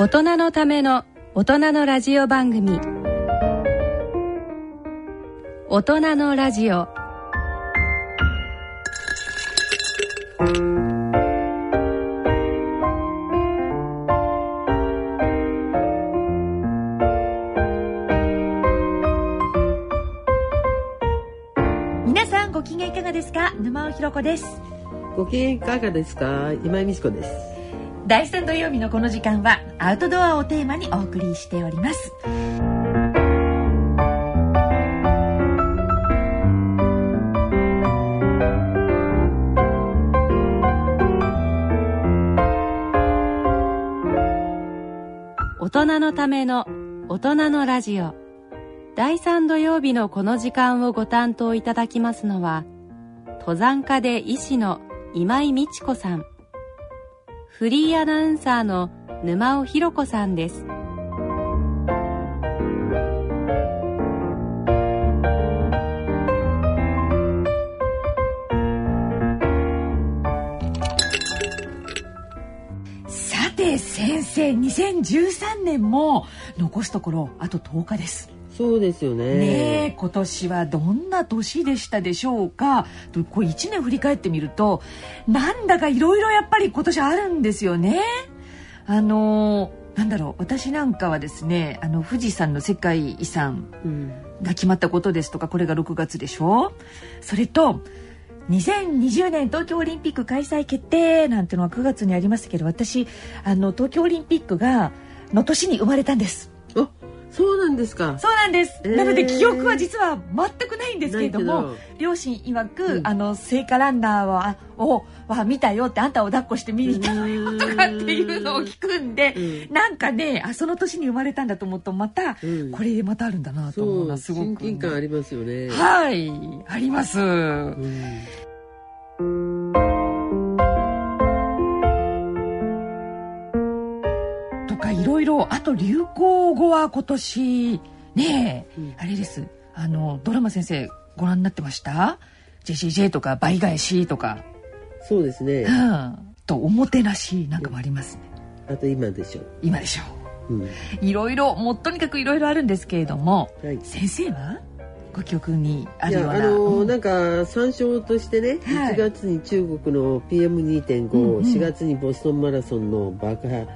大人のための大人のラジオ番組。大人のラジオ。皆さんご機嫌いかがですか？沼尾ひろ子です。ご機嫌いかがですか？今井美智子です。第3土曜日のこの時間はアウトドアをテーマにお送りしております。大人のための大人のラジオ。第3土曜日のこの時間をご担当いただきますのは登山家で医師の今井美智子さん。フリーアナウンサーの沼尾ひ子さんです。さて先生2013年も残すところあと10日です。そうですよね。ねえ今年はどんな年でしたでしょうか？とこう1年振り返ってみるとなんだかいろいろやっぱり今年あるんですよね。あのなんだろう私なんかはですねあの富士山の世界遺産うん。が決まったことですとかこれが6月でしょ？それと2020年東京オリンピック開催決定なんてのは9月にありますけど私あの東京オリンピックがの年に生まれたんです。あそうなんですか。そうなんです、えー。なので記憶は実は全くないんですけれども両親曰く、うん。あの聖火ランナーはをは見たよってあんたを抱っこして見に行ったわよとかっていうのを聞くんで、うん。なんかねあその年に生まれたんだと思うとまた、うん。これでまたあるんだなと思うのそうはすごく、親近感ありますよね。はいあります、うんあと流行語は今年ねえ、うん。あれです。あのドラマ先生ご覧になってました ?JJJ とか倍返しとか、そうですね。うん、とおもてなしなんかもありますね、あと今でしょ今でしょう。いろいろもうとにかくいろいろあるんですけれどもはい。先生は？ご記憶にあいるような。やあのーうん。なんか参照としてね、はい。1月に中国の PM2.5、うんうん。4月にボストンマラソンの爆破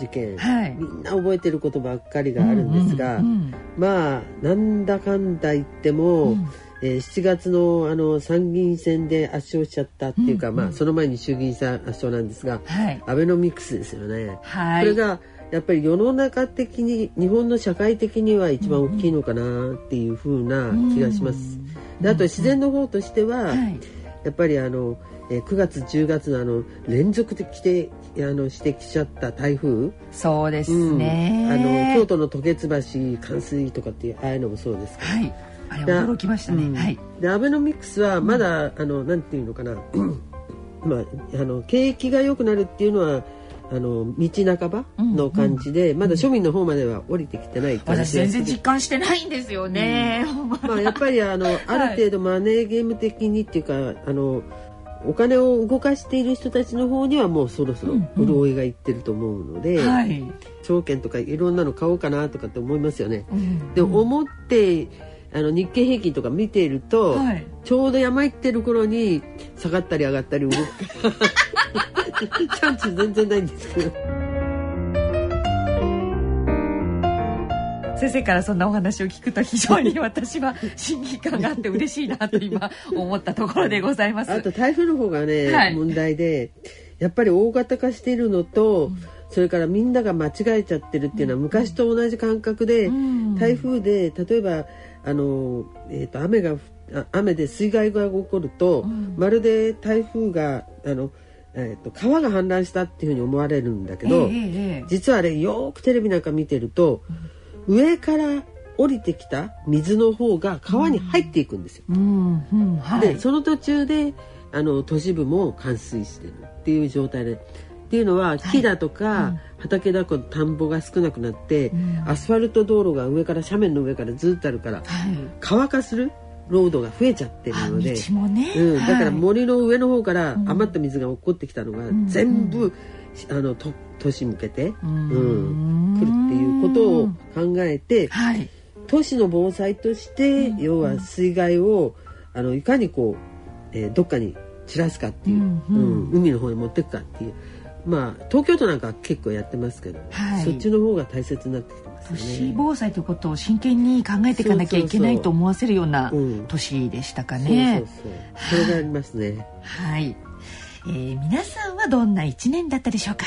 事件、はい。みんな覚えてることばっかりがあるんですが、うんうんまあなんだかんだ言っても、うん。えー7月のあの参議院選で圧勝しちゃったっていうか、うんまあその前に衆議院選圧勝なんですがはい。アベノミクスですよね。はい。これがやっぱり世の中的に日本の社会的には一番大きいのかなっていう風な気がします。であと自然の方としては、はい。やっぱりあの、えー9月10月のあの連続的してあの指摘しちゃった台風、そうですうん。ね、あの京都の渡月橋冠水とかっていうああいうのもそうですけど。はい。あれ驚きましたね、うん。はい。でアベノミクスはまだ、あのなんていうのかな。まああの景気が良くなるっていうのはあの道半ばの感じで、まだ庶民の方までは降りてきてない感じ私全然実感してないんですよね、まあやっぱりあのある程度マネーゲーム的にっていうかあのお金を動かしている人たちの方にはもうそろそろうんうん潤いがいってると思うので、はい、証券とかいろんなの買おうかなとかって思いますよね。うん。で思ってあの日経平均とか見ていると、はい。ちょうど山行ってる頃に下がったり上がったり動く。チャンス全然ないんですけど先生からそんなお話を聞くと非常に 私は親近感があって嬉しいなと今思ったところでございます。あと台風の方がね、はい。問題でやっぱり大型化しているのと、それからみんなが間違えちゃってるっていうのは昔と同じ感覚で、うん。台風で例えばあの、えー、と雨があ雨で水害が起こると、ん。まるで台風があの、えー、と川が氾濫したっていうふうに思われるんだけど、ええええ実はあれよーくテレビなんか見てると、上から降りてきた水の方が川に入っていくんですよ。うんうんはい。でその途中であの都市部も冠水してるっていう状態で。っていうのは木だとか、畑だと田んぼが少なくなって、ん。アスファルト道路が上から斜面の上からずっとあるからはい。乾化するロードが増えちゃってるので、ね、うん、だからはい。森の上の方からうん余った水が落っこってきたのがん。全部、あのと都市向けて、ううん。ん、来るっていうことを考えてはい。都市の防災として、うん。要は水害をあのいかにこう、えーどっかに散らすかっていう、うんうん。うん海の方に持っていくかっていう。まあ東京都なんかは結構やってますけど、はい。そっちの方が大切になってきてますね。市防災ということを真剣に考えていかなきゃいけないと思わせるようなうん年でしたかね。そう。そうそれがありますね。はい、えー皆さんはどんな一年だったでしょうか？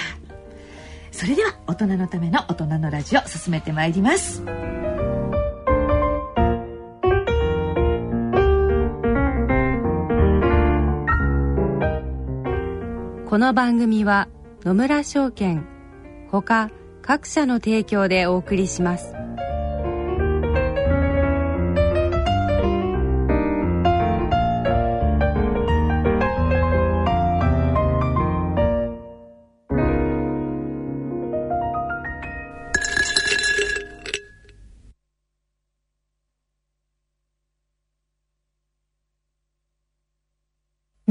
それでは大人のための大人のラジオ進めてまいります。この番組は野村証券ほか各社の提供でお送りします。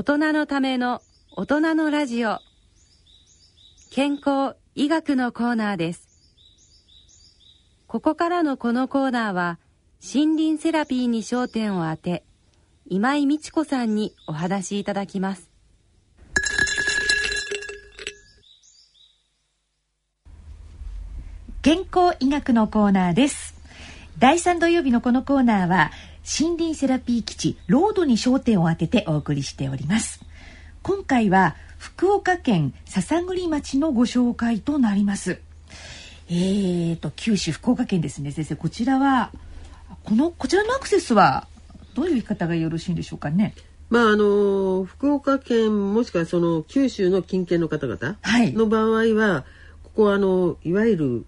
大人のための大人のラジオ。健康医学のコーナーです。ここからのこのコーナーは森林セラピーに焦点を当て今井美智子さんにお話しいただきます。健康医学のコーナーです。第3土曜日のこのコーナーは森林セラピー基地ロードに焦点を当ててお送りしております。今回は福岡県篠栗町のご紹介となります。えーと九州福岡県ですね。先生こちらはこのこちらのアクセスはどういう言い方がよろしいんでしょうかね？まああの福岡県もしくはその九州の近県の方々はい。の場合はここはあのいわゆる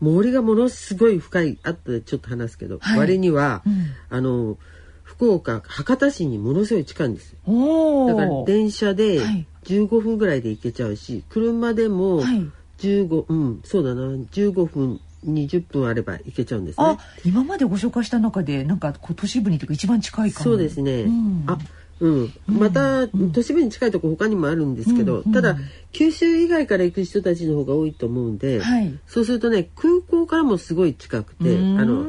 森がものすごい深い後でちょっと話すけど、はい。割には、うん。あの福岡博多市にものすごい近いんですだからお電車ではい。15分ぐらいで行けちゃうし車でもはい。15、うんそうだな。15分20分あれば行けちゃうんですね。あ今までご紹介した中でなんかこう都市部にとか一番近いそうですね、うん。あうん、また都市部に近いところ他にもあるんですけど、うんただ九州以外から行く人たちの方が多いと思うんで、はい。そうするとね空港からもすごい近くてうん。あの、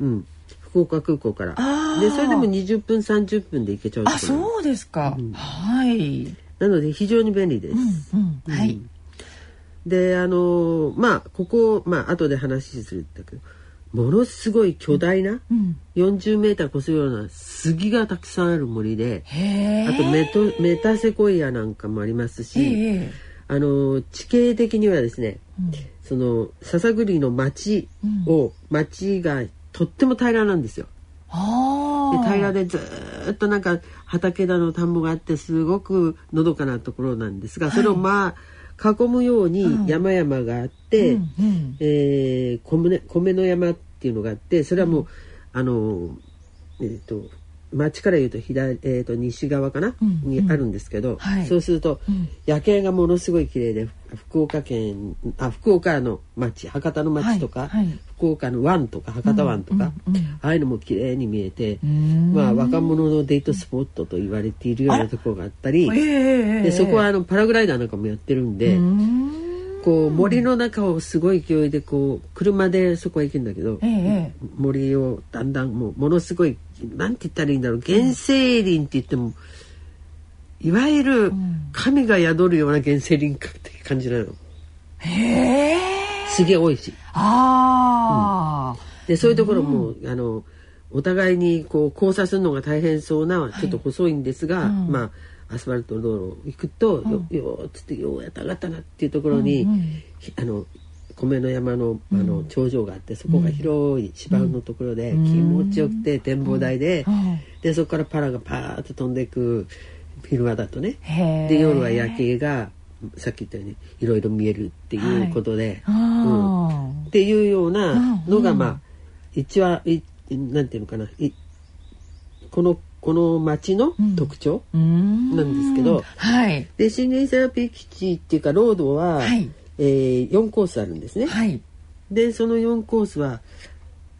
うん、福岡空港から。でそれでも20分30分で行けちゃうとあそうですか、うん。はい、なので非常に便利です。うんうん、はい、であのまあここまあ後で話するんだけどものすごい巨大な、うん、40メーター越すような杉がたくさんある森であとメトメタセコイアなんかもありますし、ええあの地形的にはですねうん。その笹栗の町を、町がとっても平らなんですよ。で平らでずーっとなんか畑だの田んぼがあってすごくのどかなところなんですが、それをまあ囲むように山々があって、うんうん。えー米米の山っていうのがあってそれはもう、あのえっ、と町から言うと左、えー、と西側かな、うん。にあるんですけど、はい。そうすると、うん。夜景がものすごい綺麗で福岡県あ福岡の町博多の町とか、はい。はい。福岡の湾とか博多湾とか、うん。うん。うん。ああいうのも綺麗に見えて、ん。まあ若者のデートスポットと言われているようなところがあったり、ええ。でそこはあのパラグライダーなんかもやってるんで、うーんこう森の中をすごい勢いでこう車でそこへ行くんだけど、ええ森をだんだんもうものすごいなんて言ったらいいんだろう。原生林って言っても、いわゆる神が宿るような原生林かって感じなの。へえ。すげえ多いし。ああ、でそういうところも、あのお互いにこう交差するのが大変そうなちょっと細いんですが、うん。まあアスファルトの道路を行くと、よよーっつってようやった上がったなっていうところに、うんうん。ひあの米の山のあの頂上があってそこが広い芝生のところで、うん。気持ちよくて展望台で、うん。でそこからパラがパーッと飛んでいく昼間だとね。で夜は夜景がさっき言ったようにいろいろ見えるっていうことで、あー。っていうようなのが、うんまあ一応いなんていうのかないこのこの町の特徴、なんですけどはい。で森林セラピー基地っていうかロードは、はい。えー、4コースあるんですね。はい。でその4コースは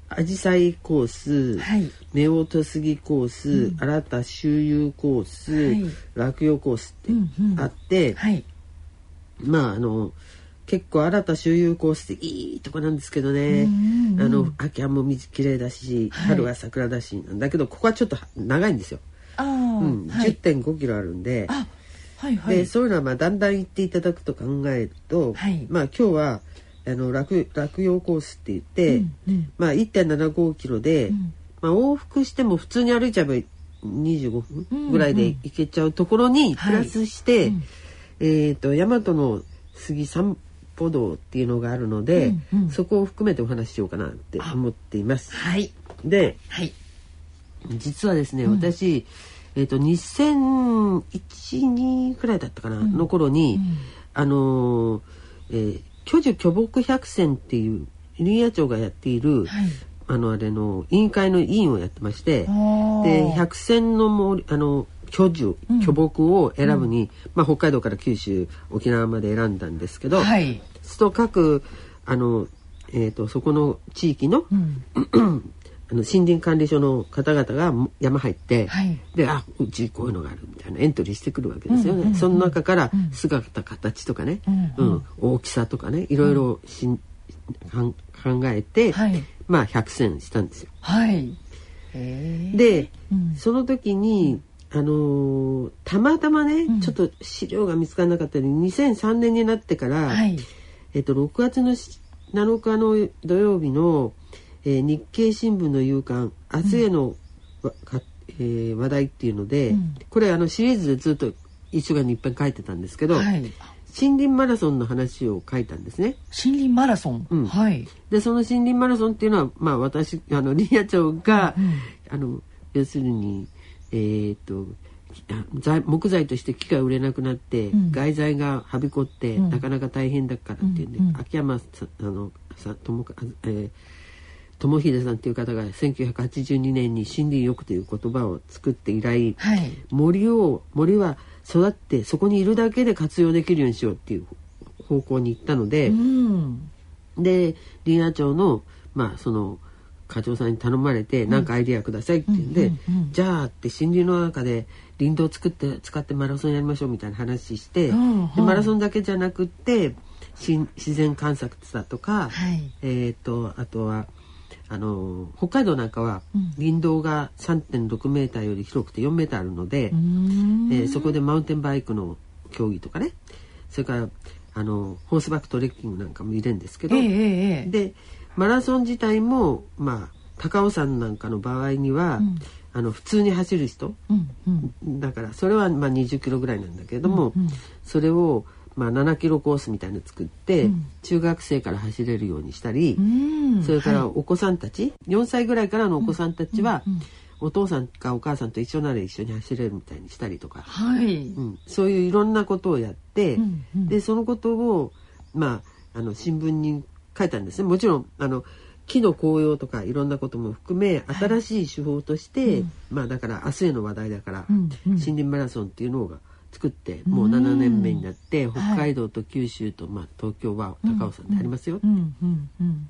アジサイコース、はい。夫婦杉コース、新田周遊コース、はい。落葉コースってうんうん。あって、はい。まああの結構新た周遊コースっていいとこなんですけどね、うんうんうん。あの秋はもう水きれいだしはい。春は桜だしなんだけどここはちょっと長いんですよ、うん。はい。10.5キロあるんで、あはいはい。でそういうのはまあだんだん行っていただくと考えると、はい。まあ今日はあの落落葉コースって言って、うんうん。まあ1.75キロで、ん。まあ往復しても普通に歩いちゃえば25分ぐらいで行けちゃうところにプラスして、うん。えっ、と大和の杉散歩道っていうのがあるので、うんうん。そこを含めてお話ししようかなって思っています。はい。ではい。実はですね、私えっ、と2001-2くらいだったかな、の頃に、あのーえー巨樹巨木百選っていう林野庁がやっている、はい。あのあれの委員会の委員をやってましてで百選の森あの巨樹巨木を選ぶに、まあ、北海道から九州沖縄まで選んだんですけど、はいすると各あの、えー、とそこの地域の,、うん。あの森林管理所の方々が山入って、はい。であうちこういうのがあるみたいなエントリーしてくるわけですよね。うんうんうんその中から姿形とかね、ううん。ん。大きさとかねいろいろしん、かん考えて、はい。まあ100選したんですよ。はい。で、うん。その時に、あのーたまたまね、ん。ちょっと資料が見つからなかったのに2003年になってから、はいえっと、6月のし7日の土曜日の、えー日経新聞の夕刊「明日へのわ、かえー話題」っていうので、うん。これあのシリーズでずっと1週間にいっぱい書いてたんですけど、はい。森林マラソンの話を書いたんですね。森林マラソン、うん。はい。でその森林マラソンっていうのはまあ私あの林野庁が、うん。あの要するにえーっと木材として木が売れなくなって、うん。外材がはびこって、うん。なかなか大変だからっていうんで、うんうん。秋山さあのさともかえー友秀さんっていう方が1982年に「森林浴」という言葉を作って以来はい。森を森は育ってそこにいるだけで活用できるようにしようっていう方向に行ったので、うん。で林野庁のまあその課長さんに頼まれて何かアイディアくださいって言うんで、じゃあって森林の中で林道を作って使ってマラソンやりましょうみたいな話して、でマラソンだけじゃなくってし自然観察だとか、はい。えっ、とあとはあの北海道なんかはうん。林道が3.6メーターより広くて4メーターあるので、えーそこでマウンテンバイクの競技とかねそれからあのホースバックトレッキングなんかも入れるんですけど、ええええ。でマラソン自体もまあ高尾山なんかの場合には、うん。あの普通に走る人。うんうん。だからそれはまあ20キロぐらいなんだけれども、うんうん。それをまあ7キロコースみたいなの作って、うん。中学生から走れるようにしたり、うんそれからはいお子さんたち、4歳ぐらいからのお子さんたちは、お父さんかお母さんと一緒なら一緒に走れるみたいにしたりとか、はい。うん、そういういろんなことをやって、でそのことをまああの新聞に書いたんですね。もちろんあの木の紅葉とかいろんなことも含め新しい手法として、うん。まあだから明日への話題だから、うんうん。森林マラソンっていうのが作ってもう7年目になって、ん北海道と九州と、まあ、東京は高尾山でありますよ。うんうんうん。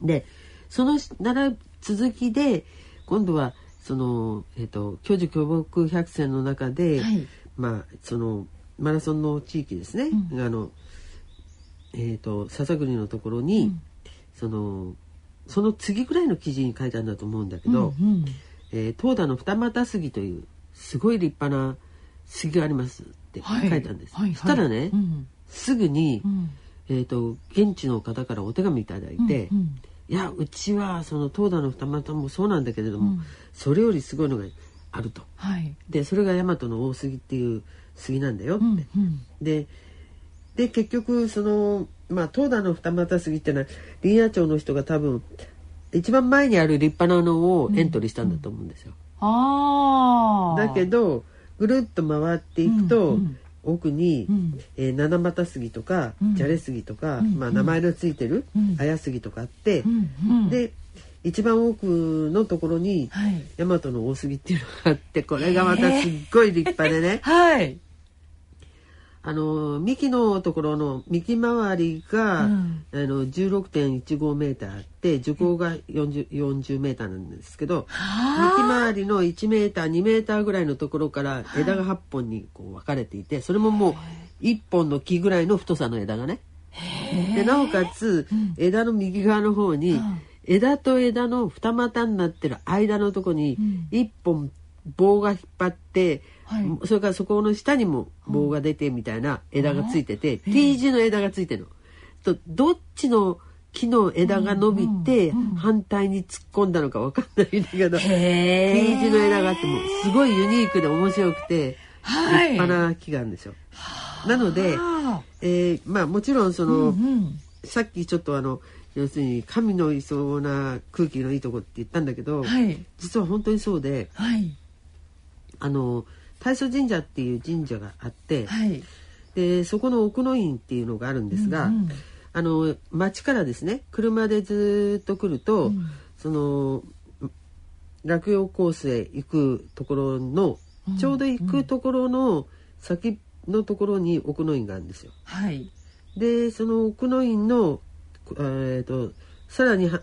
でそのなら続きで今度はその、えっと巨樹巨木百選の中で、はい。まあそのマラソンの地域ですね、うん。あのえー、と笹栗のところに、そのその次ぐらいの記事に書いたんだと思うんだけど、うんうん。えー東田の二股杉というすごい立派な杉がありますって書いたんです。はいしたらね、うんすぐに、うん。えー、と現地の方からお手紙いただいて、うん。いやうちはその東田の二股もそうなんだけれども、うん。それよりすごいのがあると。はい。でそれが大和の大杉っていう杉なんだよって。うんうん。でで結局そのまあ東田の二股杉っていうのは林野庁の人が多分一番前にある立派なのをエントリーしたんだと思うんですよ。ああだけどぐるっと回っていくと、うんうん。奥に、うん。えー七股杉とか、うん。じゃれ杉とか、うん。まあ、名前のついてる、うん。綾杉とかあって、うん。うん。で一番奥のところにはい。大和の大杉っていうのがあってこれがまたすっごい立派でね。はいあの幹のところの幹周りが、うん。あの16.15メーターあって樹高が 40, 40メーターなんですけどは幹周りの1メーター2メーターぐらいのところから枝が8本にこう分かれていてそれももう1本の木ぐらいの太さの枝がね。でなおかつ枝の右側の方に枝と枝の二股になってる間のとこにん。1本棒が引っ張って、はい。それからそこの下にも棒が出てみたいな枝がついてて、T 字の枝がついてるの。とどっちの木の枝が伸びて反対に突っ込んだのかわかんないんだけど、へ T 字の枝があってもうすごいユニークで面白くて立はい。派な木があるんですよ。なので、あえーまあもちろんその、ーうん。さっきちょっとあの要するに神のいそうな空気のいいとこって言ったんだけど、はい。実は本当にそうではい。あの大祖神社っていう神社があって、はい。でそこの奥の院っていうのがあるんですが、うんうん。あの町からですね車でずっと来ると、うん。その落葉コースへ行くところの、ちょうど行くところの先のところに奥の院があるんですよ。はい。でその奥の院の、えー、とさらには、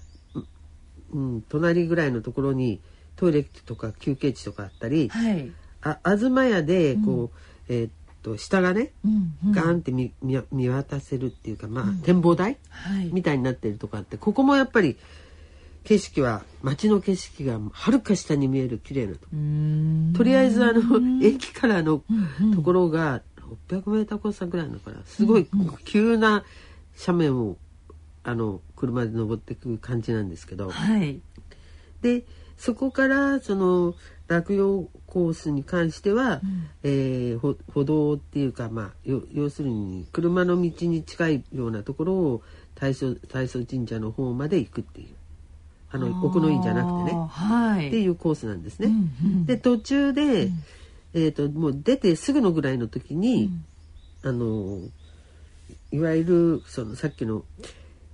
うん、隣ぐらいのところにトイレとか休憩地とかあったり、はいあ東屋でこう、えー、と下がね、うんうん。ガーンって見見見渡せるっていうか、まあ展望台はい。みたいになってるとこあってここもやっぱり景色は街の景色がはるか下に見える綺麗なととりあえずあの駅からのうんところが600メーターコースぐらいだからすごい急な斜面をあの車で登っていく感じなんですけど。はい。でそこからその落葉コースに関しては、えーほ歩道っていうか、まあ、よ要するに車の道に近いようなところを大祖大祖神社の方まで行くっていう。あの奥の院じゃなくてね。はい。っていうコースなんですね。うんうん。で途中で、えー、ともう出てすぐのぐらいの時に、あのいわゆるそのさっきの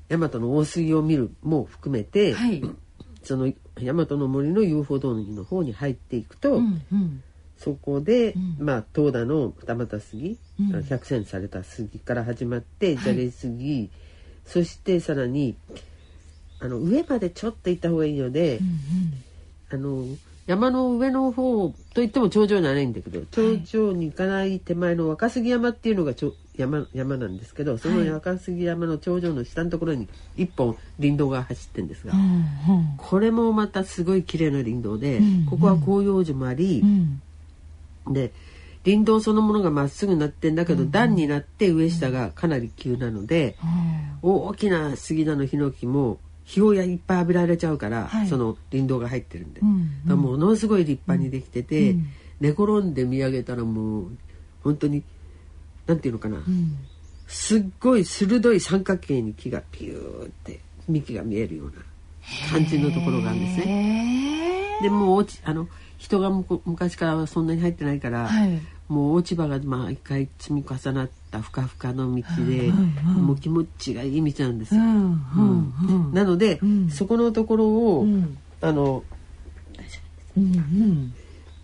大和の大杉を見るも含めて、はいその大和の森の遊歩道の方に入っていくと、うんうん。そこで、ん。まあ東田の二股杉、うん。百選された杉から始まってじゃれ杉、そしてさらにあの上までちょっと行った方がいいので、あの山の上の方といっても頂上じゃないんだけど頂上に行かない手前の若杉山っていうのがちょ山山なんですけどその若杉山の頂上の下のところに一本林道が走ってるんですが、うんうん。これもまたすごい綺麗な林道で、うんここは広葉樹もありう、ん。で林道そのものがまっすぐなってんだけど、段になって上下がかなり急なので、大きな杉だのヒノキも日をいっぱい浴びられちゃうから、はい。その林道が入ってるんで、うん。だからものすごい立派にできてて、うん。寝転んで見上げたらもう本当になんていうのかな、うん。すっごい鋭い三角形に木がピューって幹が見えるような感じのところがあるんですね。へでもう落ちあの人が昔からはそんなに入ってないから、はい。もう落ち葉がまあ一回積み重なったふかふかの道で、もう気持ちがいい道なんですよ。うんうんうん。なので、ん。そこのところを、うん。あのうんうん。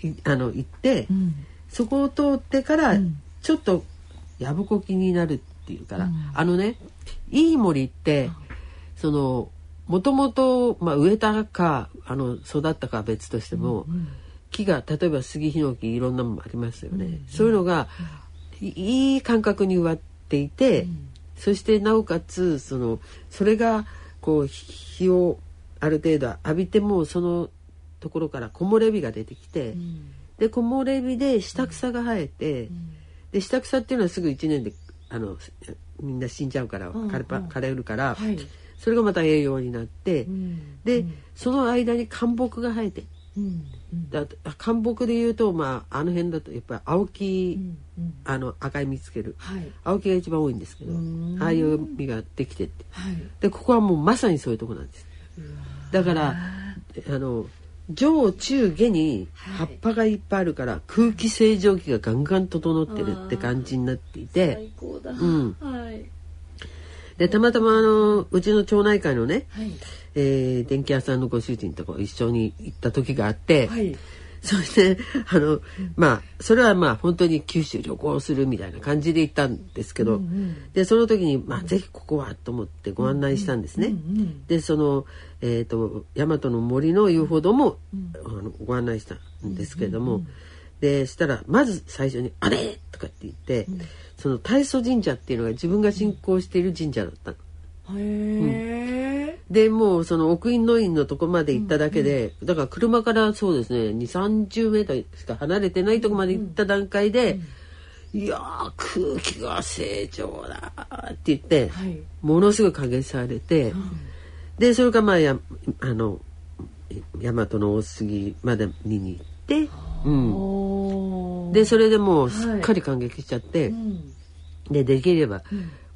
いあの行って、うん。そこを通ってからん。ちょっとやぶこきになるっていうから、あのねいい森ってそのもともとまあ植えたかあの育ったかは別としても、木が例えば杉ヒノキいろんなものありますよね、そういうのがいいい感覚に植わっていて、そしてなおかつそのそれがこう日をある程度浴びてもそのところから木漏れ日が出てきて、で木漏れ日で下草が生えて、で下草っていうのはすぐ1年であのみんな死んじゃうから枯れぱ枯れるから、はい。それがまた栄養になって、で、その間に干木が生えてうんだ干木でいうと、まあ、あの辺だとやっぱり青木、うんあの赤い実つける。はい。青木が一番多いんですけどうん。ああいう実ができてって。はい。でここはもうまさにそういうとこなんです。だからあの上中下に葉っぱがいっぱいあるから、空気清浄機がガンガン整ってるって感じになっていて。最高だ。うん。はい。でたまたまあのうちの町内会のね、はい。えー電気屋さんのご主人とこ一緒に行った時があって、はいそしてあのまあそれはまあ本当に九州旅行するみたいな感じで行ったんですけど、でその時に、まあ、ぜひここはと思ってご案内したんですね。でその、えー、と大和の森の遊歩道も、あのご案内したんですけれども、でしたらまず最初に「あれ!」とかって言って、その大祖神社っていうのが自分が信仰している神社だったの。へえでもうその奥院の院のとこまで行っただけで、だから車からそうですね2 3 0メートルしか離れてないとこまで行った段階で「いやー空気が正常だ」って言って、はい。ものすごい加減されて、でそれからまあやあの大和の大杉まで見に行って、うん、でそれでもうすっかり感激しちゃって、うん。でできれば、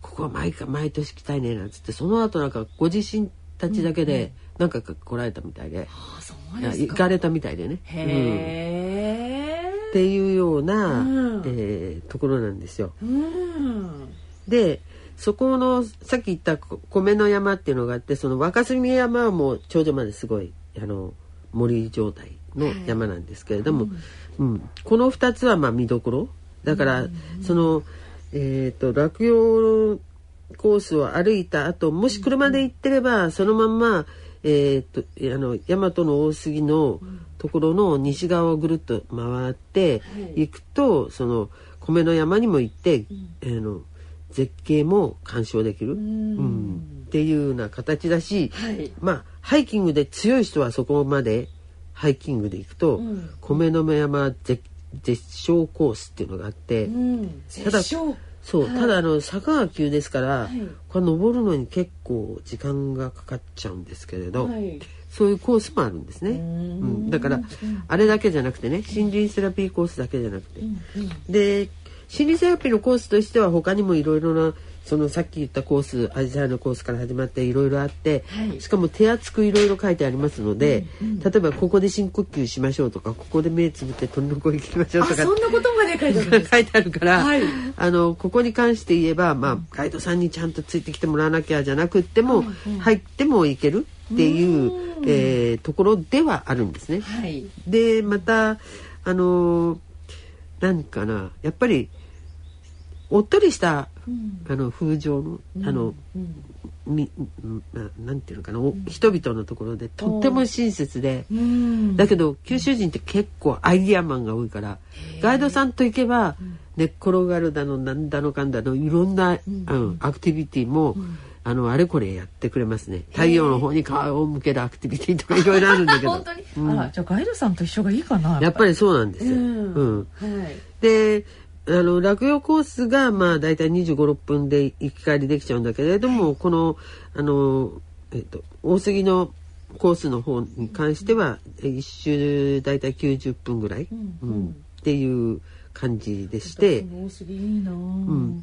ここは毎回毎年来たいねなんつってその後なんかご自身たちだけで何回か来られたみたいで、あそうで行かれたみたいでね。うんっていうような、うん。えーところなんですよ。うん。でそこのさっき言ったこ米の山っていうのがあってその若杉山はもう頂上まですごいあの森状態の山なんですけれども、うん。この2つはまあ見どころ。だから、その、えー、と落葉コースを歩いた後もし車で行ってればそのまんま、えー、とあの大和の大杉のところの西側をぐるっと回って行くと、その米の山にも行って、あの絶景も鑑賞できる、うん。っていうような形だし、はい。まあハイキングで強い人はそこまでハイキングで行くと、ん。米の山絶絶唱コースっていうのがあって、うん。ただそう、ただあの坂が急ですから、い。これ登るのに結構時間がかかっちゃうんですけれど、はい。そういうコースもあるんですね。うん、だから、あれだけじゃなくてね森林セラピーコースだけじゃなくて、で森林セラピーのコースとしては他にもいろいろなそのさっき言ったコースアジサイのコースから始まっていろいろあって、はい。しかも手厚くいろいろ書いてありますので、例えばここで深呼吸しましょうとかここで目つぶって鳥の声聞きましょうあとかそんなことまで書いてある 書いてあるから、はいあのここに関して言えば、まあ、ガイドさんにちゃんとついてきてもらわなきゃじゃなくっても、入ってもいけるっていう、えーところではあるんですね。はい。でまたあの何かなやっぱりおっとりした、あの風情のあの、みななんていうのかな、お人々のところでとっても親切で。うん。だけど九州人って結構アイディアマンが多いからガイドさんと行けば寝っ転がるだのなんだのかんだのいろんな、うん。アクティビティも、あのあれこれやってくれますね。太陽の方に顔を向けるアクティビティとかいろいろあるんだけど。本当に、あらじゃあガイドさんと一緒がいいかなやっぱり。そうなんですよ。うん。うん。はい。であの落葉コースがまあ大体2 5 6分で行き帰りできちゃうんだけれども、このあの、えっと、大杉のコースの方に関してはえ一周大体90分ぐらい、うん。っていう感じでして、いいな、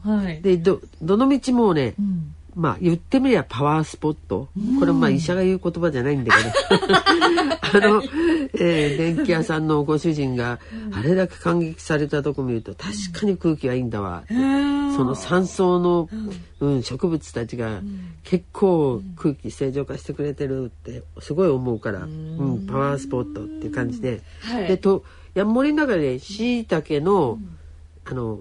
はい。でどどの道もね、うんまあ言ってみりゃパワースポット、これはまあ医者が言う言葉じゃないんだけど。あの、えー電気屋さんのご主人があれだけ感激されたとこ見ると確かに空気がいいんだわ。って、その山荘の、うん、植物たちが結構空気正常化してくれてるってすごい思うから、うん、パワースポットっていう感じで、はい。でと山森の中でしいたけの、あの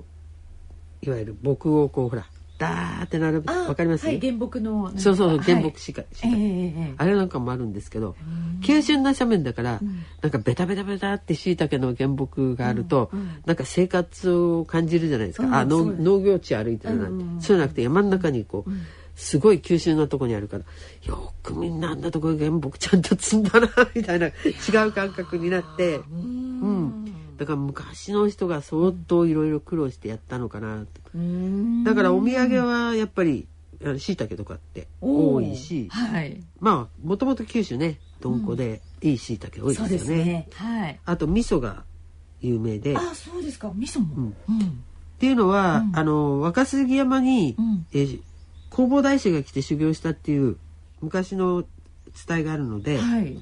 いわゆる牧をこうほらダーって並ぶわかります、はい原木のそうそうはい。原木しか、しか。ええええあれなんかもあるんですけど急峻な斜面だから、なんかベタベタベタってしいたけの原木があると、なんか生活を感じるじゃないですか、うんあ農農業地歩いてるなんて、うんうんそうじゃなくて山の中にこう、すごい急峻なとこにあるからよくみんなあんなとこ原木ちゃんと積んだなみたいな違う感覚になって、うんだから昔の人が相当いろいろ苦労してやったのかなだからお土産はやっぱりしいたけとかって多いし、はい。まあもともと九州ね豚骨でいいしいたけ多いですよね,、ですね。はい。あと味噌が有名で。っあそうですか。味噌も。うん。うん。ていうのは、うん。あの若杉山に、うん。えー弘法大師が来て修行したっていう昔の伝えがあるので、はい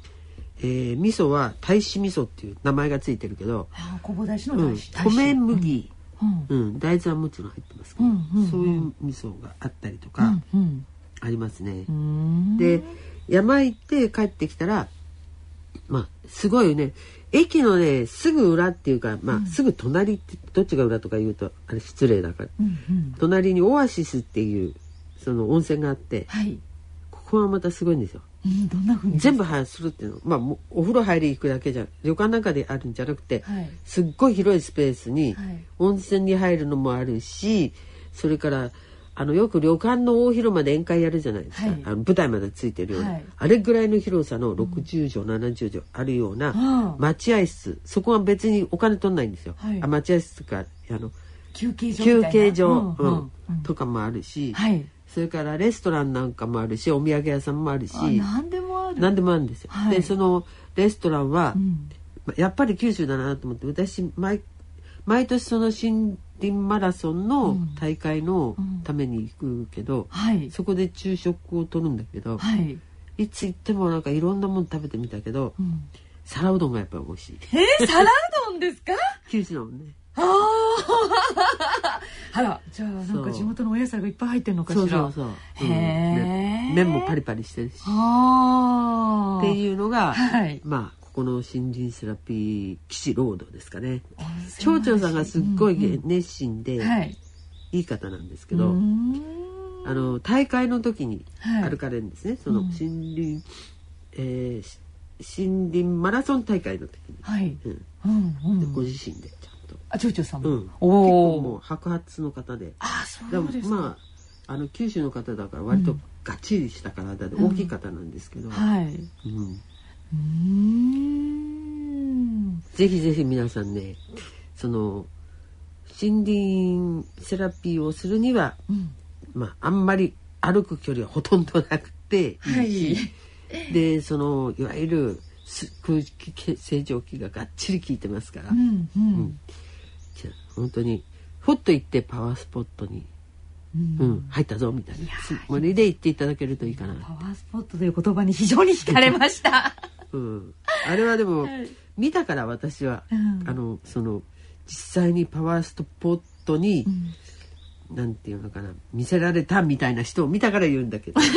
えー味噌は大使味噌っていう名前がついてるけど、あ小林のうん大使大使米麦、うん。うん大豆はもちろん入ってますけど、うんうんうん。そういう味噌があったりとうかんうん。ありますね。うん。で山行って帰ってきたらまあすごいね。駅のねすぐ裏っていうか、まあすぐ隣ってどっちが裏とか言うとあれ失礼だから。うんうん。隣にオアシスっていうその温泉があってはいここはまたすごいんですよ。うんどんな風に全部はするっていうの。まあお風呂入り行くだけじゃ旅館の中であるんじゃなくて、はい。すっごい広いスペースにはい。温泉に入るのもあるしそれからあのよく旅館の大広間で宴会やるじゃないですか、はい。あの舞台までついてるような、はい。あれぐらいの広さの60畳、70畳あるような待合室。そこは別にお金取んないんですよ、はい。あ待合室とかあの休憩所休な。憩所、うんうんうん。うん。とかもあるし、はいそれからレストランなんかもあるしお土産屋さんもあるしあ何でもある。何でもあるんですよ。はい。でそのレストランは、うん。まやっぱり九州だなと思って私毎毎年その森林マラソンの大会のために行くけど、はい。そこで昼食をとるんだけど、はい。い、つ行ってもなんかいろんなもの食べてみたけど、うん。皿うどんがやっぱり美味しい。えー皿うどんですか？九州だもんね あらじゃあなんか地元のお野菜がいっぱい入ってるのかしら？そうそうそう、へー。ね麺もパリパリしてるし。っていうのが、はい。まあここの森林セラピー基地ロードですかね。町長さんがすっごいうんうん。熱心で、はい。いい方なんですけど、あの大会の時にはい。歩かれるんですね、そのうん。森林、えーし森林マラソン大会の時に、はい。うん。うんうん。でご自身でと、あ町長さんも。うん、結お構もうお白髪の方で。あそうです。かまああの九州の方だから割とがっちりした体で大きい方なんですけど、はい。うん。うーん。ぜひぜひ皆さんねその森林セラピーをするには、うん。まあ、あんまり歩く距離はほとんどなくてい。いし、でそのいわゆるす空気清浄機ががっちり効いてますから、うんうん。じゃあ本当にふっと行ってパワースポットに、うん。うん入ったぞみたいな。つもりで行っていただけるといいかな、パワースポットという言葉に非常に惹かれました。うん、あれはでも、はい。見たから私は、うん。あのその実際にパワースポットに、ん。なんていうのかな見せられたみたいな人を見たから言うんだけど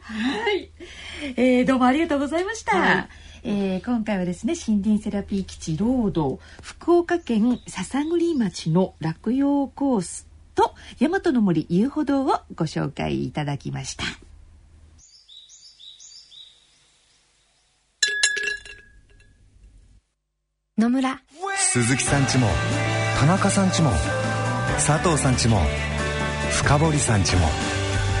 はい、えーどうもありがとうございました。はいえー今回はですね森林セラピー基地ロード福岡県篠栗町の落葉コースと大和の森遊歩道をご紹介いただきました。野村鈴木さんちも田中さんちも佐藤さんちも深堀さんちも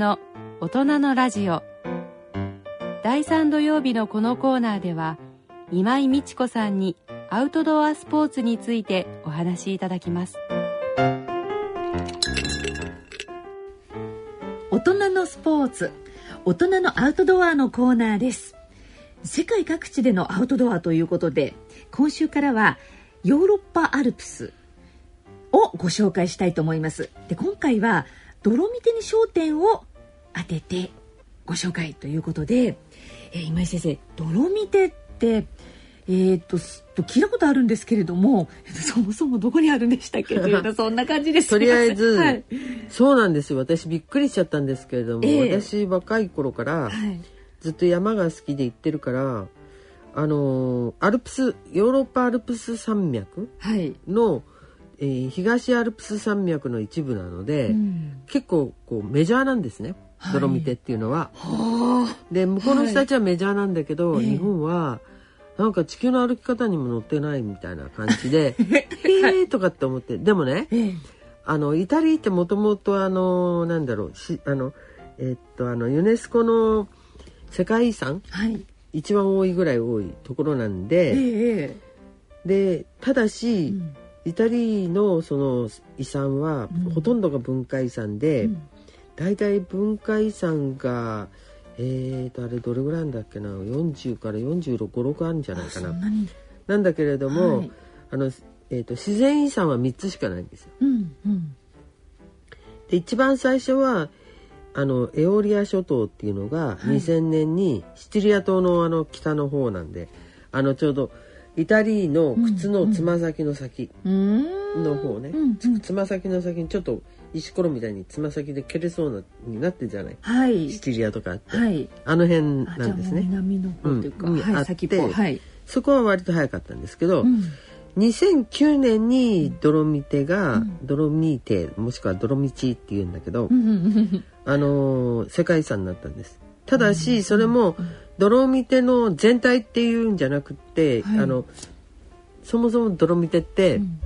の大人のラジオ。第3土曜日のこのコーナーでは今井美智子さんにアウトドアスポーツについてお話しいただきます。大人のスポーツ。大人のアウトドアのコーナーです。世界各地でのアウトドアということで今週からはヨーロッパアルプスをご紹介したいと思います。で今回はドロミテに焦点を当ててご紹介ということで、えー今井先生ドロミテってえーっとす聞いたことあるんですけれども そもそもどこにあるんでしたっけというようなそんな感じです。とりあえず、はい。そうなんですよ。私びっくりしちゃったんですけれども、ええ。私若い頃からはい。ずっと山が好きで行ってるからあのーアルプスヨーロッパアルプス山脈はい。の、えー東アルプス山脈の一部なので、うん。結構こうメジャーなんですね、はいドロミテっていうのは。はで向こうの人たちはメジャーなんだけど、はい日本はなんか地球の歩き方にも載ってないみたいな感じで「へえ」とかって思ってでもねあ、のイタリーってもともとあのなんだろうしあのえっとあのユネスコの世界遺産はい。一番多いぐらい多いところなんえで、え。でただし、うん。イタリーのその遺産は、うん。ほとんどが文化遺産で、うん大体文化遺産がえーとあれどれぐらいなんだっけな？40から465あるんじゃないかな。なんだけれども、はい。あの、えー、と自然遺産は3つしかないんですよ。うんうん。で一番最初はあのエオリア諸島っていうのがはい。2000年にシチリア島のあの北の方なんであのちょうどイタリーの靴のつま先の先の方ね、うんうん。つま先の先にちょっと石ころみたいにつま先で蹴れそうなになってるじゃない？はい。シチリアとかあって、はい。あの辺あなんですね。南の方というか、うん。うん。はい先っぽはい、そこは割と早かったんですけど、うん。2009年にドロミテが、うん。ドロミテもしくはドロミチっていうんだけど、うんうんあのー世界遺産になったんです。ただし、それもドロミテの全体っていうんじゃなくって、はい。あのそもそもドロミテって、うん。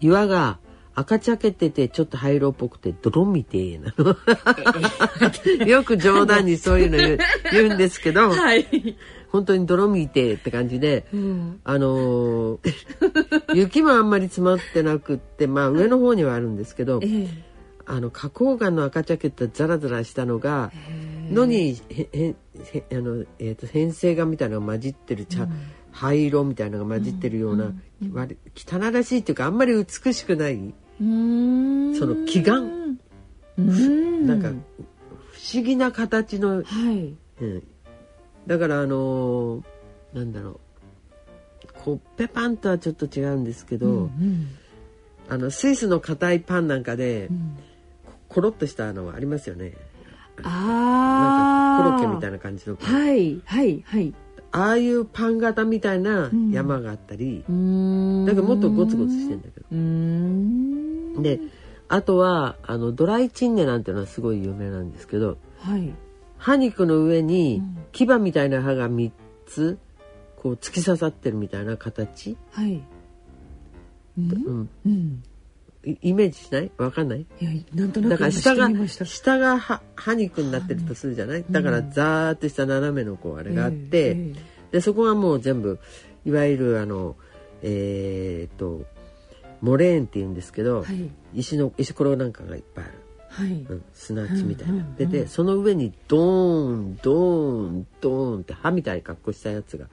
岩が赤茶けててちょっと灰色っぽくてドロミテなの。よく冗談にそういうの言う言うんですけど、はい、本当にドロミテって感じで、うん。あのー 雪もあんまり積もってなくってまあ上の方にはあるんですけどええ。あの花崗岩の赤茶けたザラザラしたのがのにへへへあの、えー、と変成画みたいなのが混じってる茶、灰色みたいなのが混じってるような、割汚らしいっていうかあんまり美しくない、うーんその奇岩うん。なんか不思議な形の、はい。うんだからあのーなんだろう。コッペパンとはちょっと違うんですけど、うんあのスイスの硬いパンなんかで、うん。コロッとしたのありますよね。なんああかコロッケみたいな感じのはいはいはい。ああいうパン型みたいなうん山があったりう、ーんだからもっとゴツゴツしてんだけどであとはあのドライチンネなんていうのはすごい有名なんですけどはい。歯肉の上にうん。牙みたいな歯が3つこう突き刺さってるみたいな形、はい。うん？うん、うん。イイメージしない？わかんない？いやなんとなくだから下が下が歯歯肉になってるとするじゃない？だからザーッとした斜めのこうあれがあって、ええでそこはもう全部いわゆるあのえーっとモレーンって言うんですけど、はい。石の石ころなんかがいっぱいある、はい。うん、砂地みたいな、ででその上にドーンドーンドーンって歯みたいな格好したやつが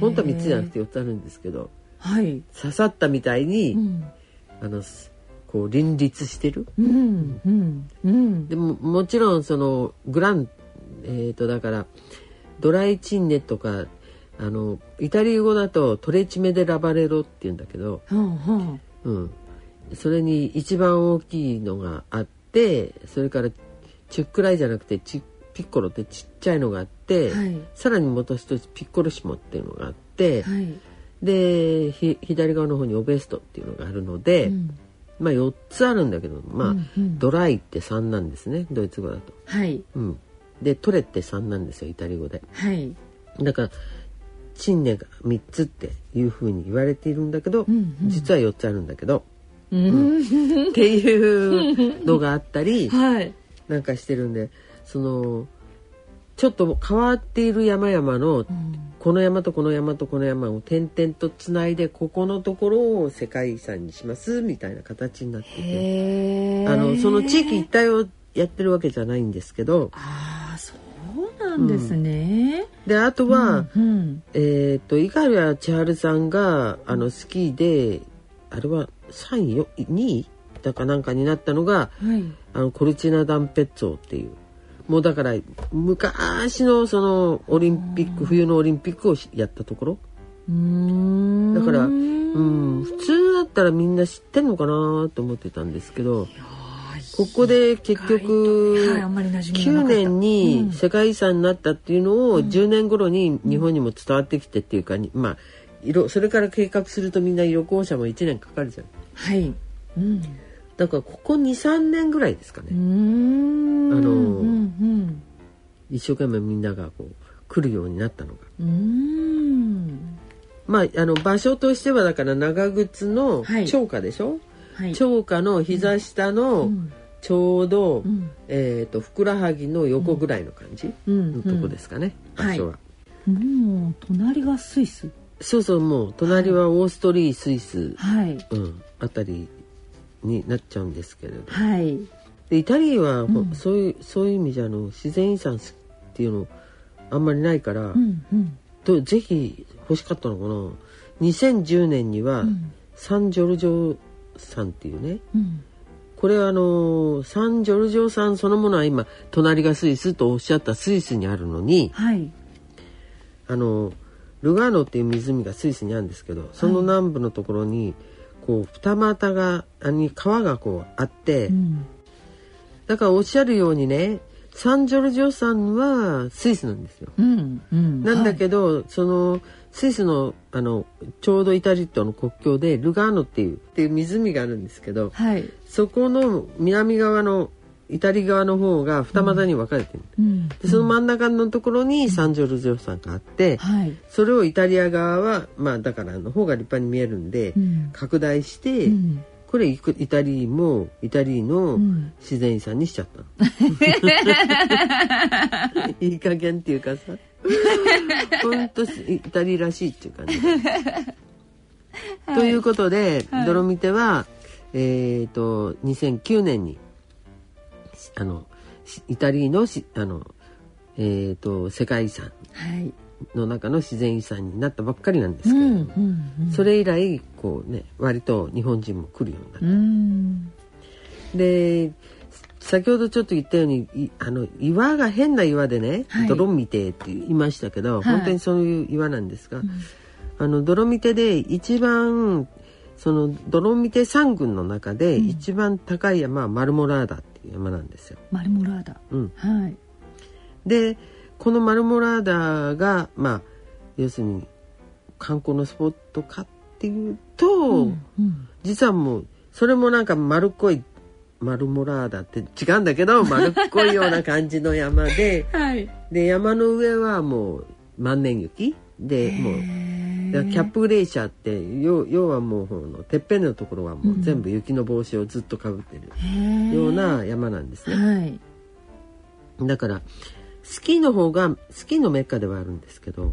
本当は3つじゃなくて4つあるんですけどはい。刺さったみたいに、うん。あのすこう林立してる。うんうんうん。でももちろんそのグランえー、とだからドライチンネとかあのイタリア語だとトレチメデラバレロって言うんだけど、はあはうん、それに一番大きいのがあってそれからチュックライじゃなくてチピッコロってちっちゃいのがあって、はい。さらにもう一つピッコロシモっていうのがあって、あはい。でひ左側の方にオベストっていうのがあるので、うん。まあ4つあるんだけどまあ、うんうん。ドライって3なんですねドイツ語だと。はい。うん、でトレって3なんですよイタリア語で。はい。だからチンネが3つっていうふうに言われているんだけど、うんうん。実は4つあるんだけど、うん。っていうのがあったり はい。なんかしてるんでそのちょっと変わっている山々のうん。この山とこの山とこの山を点々とつないでここのところを世界遺産にしますみたいな形になっててあのその地域一帯をやってるわけじゃないんですけどあななんですね。であとは、うん。えっ、と猪狩千春さんがあのスキーであれは3位よ？2位だかなんかになったのがはい。あのコルチナ・ダンペッツォっていうもうだから昔のそのオリンピック冬のオリンピックをしやったところうーん。だからうん普通だったらみんな知ってんのかなと思ってたんですけどここで結局はい、あんまり馴染みがな9かった。年に世界遺産になったっていうのを10年頃に日本にも伝わってきてっていうかにまあ色それから計画するとみんな旅行者も1年かかるじゃん。はい。うん。だからここ23年ぐらいですかね。あのうん一生懸命みんながこう来るようになったのが。まああの場所としてはだから長靴のはい。長下でしょ、はい。長下の膝下のんちょうど、んえっ、とふくらはぎの横ぐらいの感じうんのとこですかね、うん場所は。もう隣がスイス。そうそうもう隣はオーストリー、スイス、はい。うん、あたりになっちゃうんですけれどはい。でイタリアはほ、そういうそういう意味じゃあの自然遺産っていうのあんまりないから、うんうん。とぜひ欲しかったのかな2010年には、サンジョルジョ山っていうねうん。これはあのサンジョルジョ山そのものは今隣がスイスとおっしゃったスイスにあるのにはい。あのルガーノっていう湖がスイスにあるんですけどその南部のところに、こう二股があに川がこうあって、うん。だからおっしゃるようにねサンジョルジョ山はスイスなんですよ。うん。うん。なんだけど、そのスイスのあのちょうどイタリとの国境でルガーノっていうっていう湖があるんですけどはい。そこの南側のイタリ側の方が二股に分かれてる、うん。でその真ん中のところにサンジョルジョ山があって、はい。それをイタリア側はまあだからの方が立派に見えるんで、うん拡大して、うん。これイタリーもイタリーのん自然遺産にしちゃったの。いい加減っていうかさ ほんとイタリーらしいっていう感じ。ということで、ドロミテは、えっ、と2009年にあのしイタリーのしあの、えっと世界遺産はい。の中の自然遺産になったばっかりなんですけれども、うん。うん。それ以来こうね割と日本人も来るようになった。うん。で先ほどちょっと言ったようにいあの岩が変な岩でね、はい泥見てって言いましたけど、はい本当にそういう岩なんですが、あの泥見てで一番その泥見て山群の中で一番高い山はマルモラーダっていう山なんですよ。マルモラーダ。うん、はい。でこのマルモラーダがまあ要するに観光のスポットかっていうと、うん。実はもうそれもなんか丸っこいマルモラーダって違うんだけど 丸っこいような感じの山ではい。で山の上はもう万年雪でもうキャップグレイシャーって要要はもうてっぺんのところはもう全部雪の帽子をずっとかぶってるような山なんですね。はい。だからスキーの方がスキーのメッカではあるんですけど。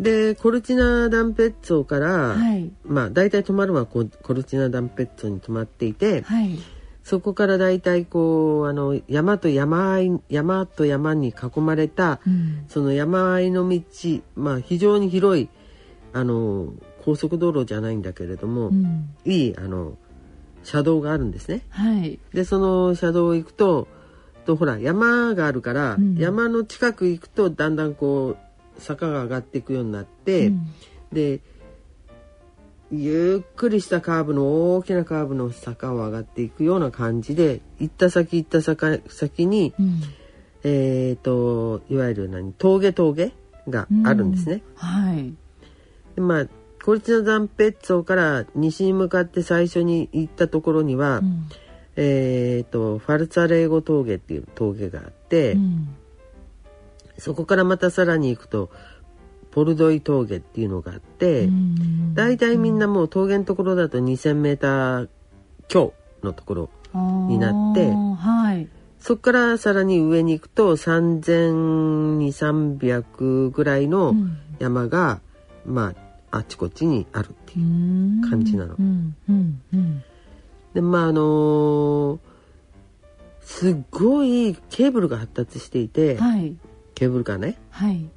でコルチナ・ダンペッツォから、はい。まあ大体泊まるのはココルチナ・ダンペッツォに泊まっていて、はい。そこから大体こうあの山と山あい山と山に囲まれた、うん。その山あいの道まあ非常に広いあの高速道路じゃないんだけれども、うん。いいあの車道があるんですね。はい。でその車道を行くととほら山があるから、うん山の近く行くとだんだんこう坂が上がっていくようになって、うんでゆっくりしたカーブの大きなカーブの坂を上がっていくような感じで行った先行った先先に、うん。えー、といわゆる何？峠峠があるんですね。はい。でまあコルチナ・ダンペッツォから西に向かって最初に行ったところには、うん。えー、とファルツァレーゴ峠っていう峠があって、うん。そこからまたさらに行くとポルドイ峠っていうのがあって、うん大体みんなもう峠のところだと 2,000m 強のところになってはい。そこからさらに上に行くと3,200300ぐらいのうん山が、まああちこちにあるっていう。感じなのうん。うん。うん。でまああのすっごいケーブルが発達していて、はいケーブルカーね。はい。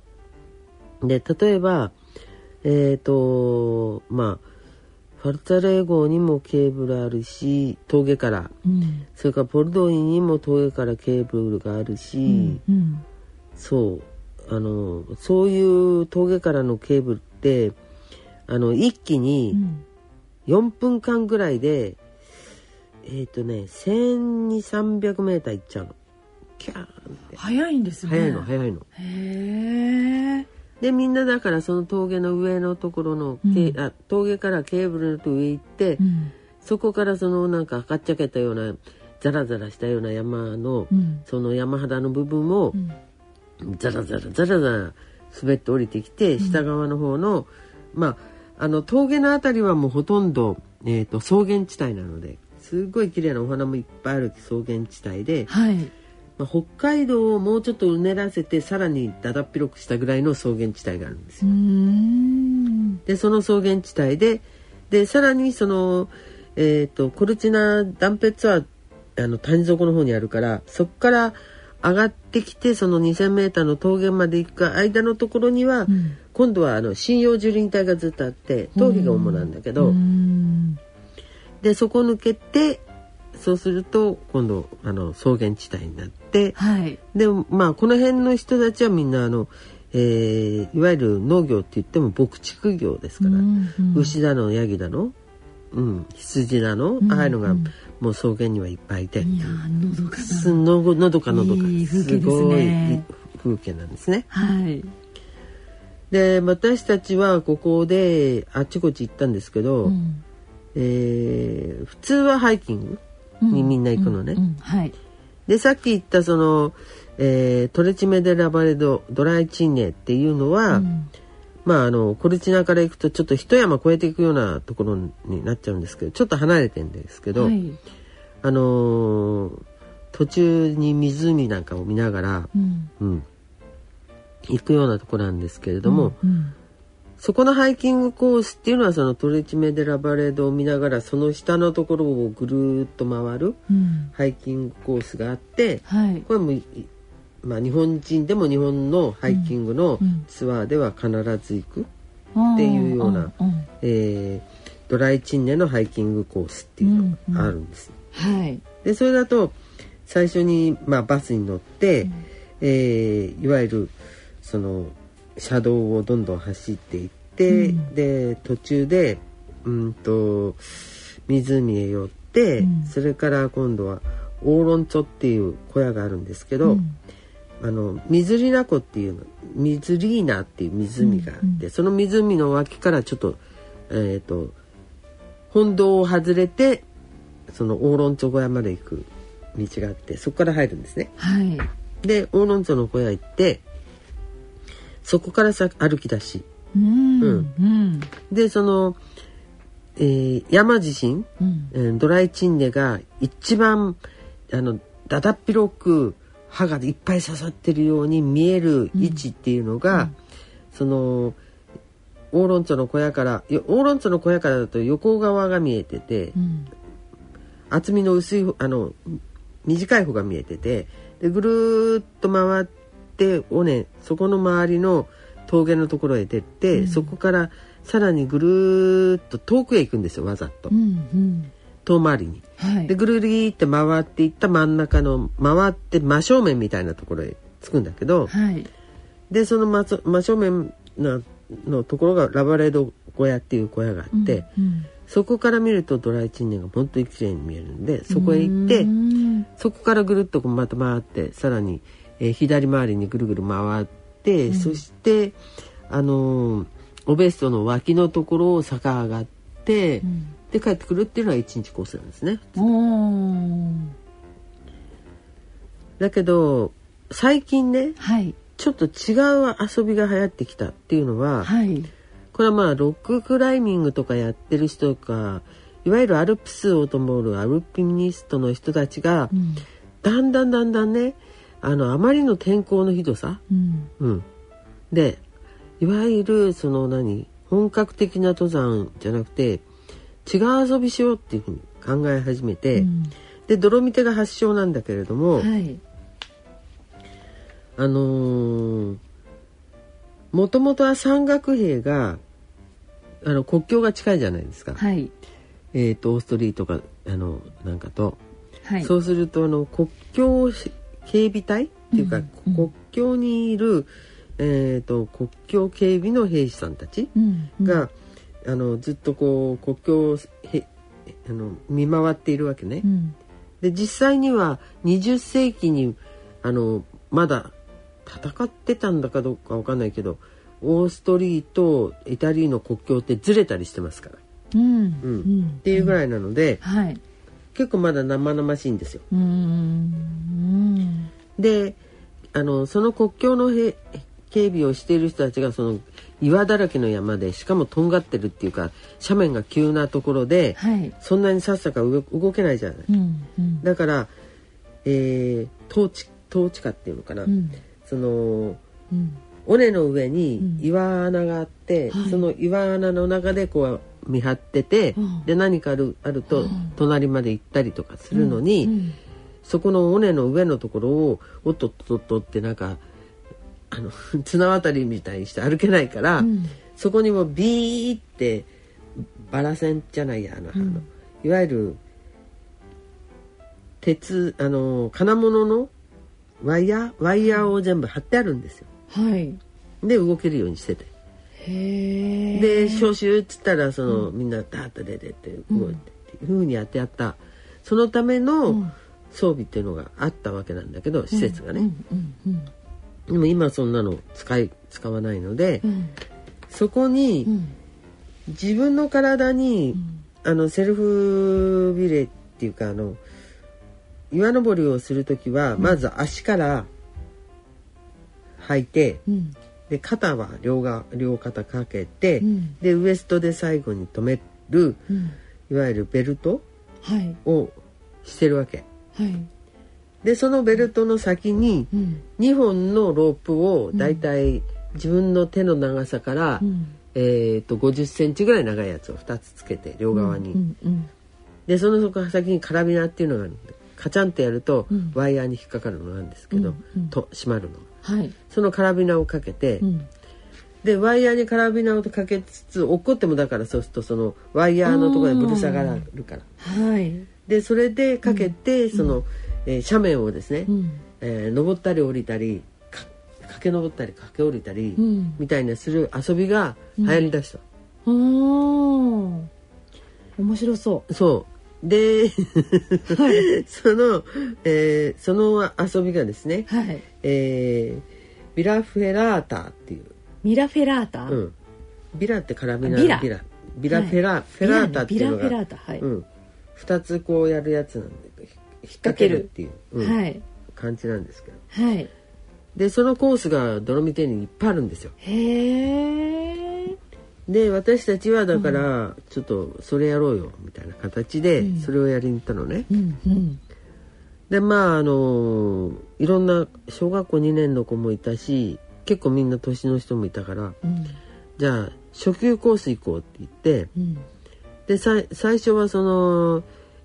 で例えばえっ、とまあファルツァレー号にもケーブルあるし峠から。うん。それからボルドーイにも峠からケーブルがあるし、うんそう。あのそういう峠からのケーブルってあの一気うにん。4分間ぐらいで、えっ、とね1200300メーターいっちゃうの。キャーンって。早いんですね。早いの早いの。へえでみんなだからその峠の上のところの、けうん。あ峠からケーブルの上行って、うん。そこからそのなんかかっちゃけたようなザラザラしたような山の、うん。その山肌の部分をうん。ザラザラザラザラ滑って降りてきて、下側の方のまああの峠のあたりはもうほとんど、えー、と草原地帯なのですごい綺麗なお花もいっぱいある草原地帯で、はいまあ、北海道をもうちょっとうねらせてさらにだだっ広くしたぐらいの草原地帯があるんですよ。でその草原地帯ででさらにその、えー、とコルチナ断別はあの谷底の方にあるからそこから上がってきてその 2,000m の峠まで行く間のところには、ん。今度はあの針葉樹林帯がずっとあって頭皮が主なんだけど、でそこを抜けてそうすると今度あの草原地帯になってはい。でまあこの辺の人たちはみんなあの、えーいわゆる農業って言っても牧畜業ですから、うんうん。牛だのヤギだの、うん、羊だの、んああいうのがもう草原にはいっぱいいて、いやーのどかのどのどかのどか。すごい風景なんですね。はい。で私たちはここであっちこっち行ったんですけど、うん。えー普通はハイキングにみんな行くのね。うんうん。はいでさっき言ったその、えートレチメデラバレドドライチンネっていうのは、うん。まああのコルチナから行くとちょっと一山越えていくようなところになっちゃうんですけどちょっと離れてんですけど、はい。あのー途中に湖なんかを見ながら、うん。うん、行くようなところなんですけれども、うんそこのハイキングコースっていうのはそのトレチメデラバレードを見ながらその下のところをぐるーっと回るうん。ハイキングコースがあってはい。これもいまあ、日本人でも日本のハイキングのうんツアーでは必ず行く、っていうようなうんうん。えードライチンネのハイキングコースっていうのがあるんです。はい。でそれだと最初に、まあ、バスに乗って、えーいわゆるその車道をどんどん走っていって、うん。で途中でうんと湖へ寄って、うん。それから今度はオーロンチョっていう小屋があるんですけど、うん。あの水リナ湖っていうの水リーナっていう湖があって、その湖の脇からちょっとえっ、と本道を外れてそのオーロンチョ小屋まで行く道があってそこから入るんですね。はい。でオーロンチョの小屋行ってそこからさ歩き出し。うん。ううん。んでその、えー山地震、うん。えードライチンネが一番あのだだっ広く歯がいっぱい刺さってるように見える位置っていうのが、そのオーロンチョの小屋からよオーロンチョの小屋からだと横側が見えてて、うん。厚みの薄い方あの短い方が見えててでぐるーっと回って尾根そこの周りの峠のところへ出て、そこからさらにぐるーっと遠くへ行くんですよわざと。うんうん遠回りに。はい。でぐるりーって回っていった真ん中の回って真正面みたいなところへ着くんだけどはい。でその真真正面ののところがラバレード小屋っていう小屋があって、うんそこから見るとドライチンネが本当に綺麗に見えるんでそこへ行ってうん。そこからぐるっとまた回ってさらに、えー左回りにぐるぐる回って、そしてあのーオベストの脇のところを坂上がって、ん。で帰ってくるっていうのは一日コースなんですね。だけど最近ねはい。ちょっと違う遊びが流行ってきたっていうのは、はい。これはまあロッククライミングとかやってる人とかいわゆるアルプスを登るアルピニストの人たちが、うん。だんだんだんだんねあのあまりの天候のひどさ、うん。うん、でいわゆるその何本格的な登山じゃなくて違う遊びしようっていうふうに考え始めて、うん。でドロミテが発祥なんだけれども、はい。あのーもともとは山岳兵があの国境が近いじゃないですか、はい。えー、とオーストリーとかあのなんかと、はい。そうするとあの国境警備隊っていうか、うん国境にいる、えー、と国境警備の兵士さんたちうんうん。が、あのずっとこう国境をへあの見回っているわけね。うん。で実際には20世紀にあのまだ戦ってたんだかどうかわかんないけどオーストリーとイタリーの国境ってずれたりしてますから、うん。うん。うん。っていうぐらいなので、はい結構まだ生々しいんですよ。であのその国境のへ警備をしている人たちがその岩だらけの山でしかもとんがってるっていうか斜面が急なところで、はい。そんなにさっさか動動けないじゃない。うんうん。だから、えー、統治統治下っていうのかな、うん。そのうん。尾根の上にうん。岩穴があって、はい。その岩穴の中でこう見張ってて、うん。で何かあるあるとうん。隣まで行ったりとかするのに、うん。そこの尾根の上のところをおっとっとっとってなんかあの 綱渡りみたいにして歩けないから、うん。そこにもビーってバラ線じゃないやあの,、あのいわゆる鉄あの金物のワイヤーワイヤーを全部貼ってあるんですよ。はい。で動けるようにしてて。で招集っつったらその、みんなダーッと出てって動いてっていうふうにやってやった。そのための装備っていうのがあったわけなんだけど施設がね、でも今そんなの使い使わないので、うん。そこにうん。自分の体に、あのセルフビレっていうかあの岩登りをする時は、まず足から履いてうんで肩は両が両肩かけて、うん。でウエストで最後に留めるうん。いわゆるベルトはい。をしてるわけ。はい。でそのベルトの先にうん。2本のロープをだいたい自分の手の長さから、うん。えー、と50センチぐらい長いやつを2つつけて両側に、うんうんでその先にカラビナっていうのがあるんでカチャンってやると、うん。ワイヤーに引っかかるのなんですけど、うんうん。と閉まるのはい。そのカラビナをかけて、うん。でワイヤーにカラビナをかけつつ落っこってもだからそうするとそのワイヤーのところでぶる下がるから。はい。でそれでかけて、その、えー斜面をですね、うん。えー登ったり降りたりか駆け上ったり駆け下りたり、うん。みたいなする遊びが流行りだした、面白そう。そうで、その、えーその遊びがですね、はい。えービラフェラータっていう、ミラフェラータ？うん、ビラってカラビナビラ。ビラ。ビラフェラ、はい。フェラータっていうのがビラフェラータはい。うん、2つこうやるやつなんで引っ掛けるっていう、うん。はい。感じなんですけど。はい。でそのコースがドロミテにいっぱいあるんですよ。へえで私たちはだからちょっとそれやろうよみたいな形でそれをやりに行ったのね、うんうん。でまああのいろんな小学校2年の子もいたし結構みんな年の人もいたからうん。じゃあ初級コース行こうって言ってうん。で最初はその、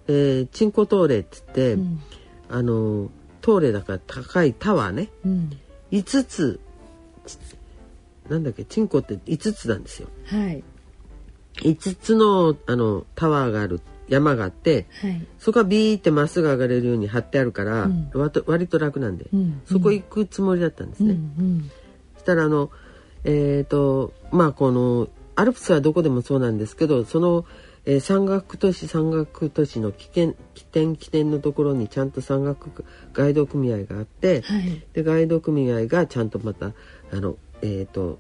えーチンコトーレって言って、うん。あのトーレだから高いタワーね。うん。5つちなんだっけチンコって5つなんですよ。はい。5つのあのタワーがある山があってはい。そこはビーってまっすぐ上がれるように貼ってあるから、うん。割と楽なんで、うん。そこ行くつもりだったんですうんうね。ん。そしたらあのえっ、とまあこのアルプスはどこでもそうなんですけどその、えー山岳都市山岳都市の起点起点起点のところにちゃんと山岳ガイド組合があって、はい。でガイド組合がちゃんとまたあの、えー、と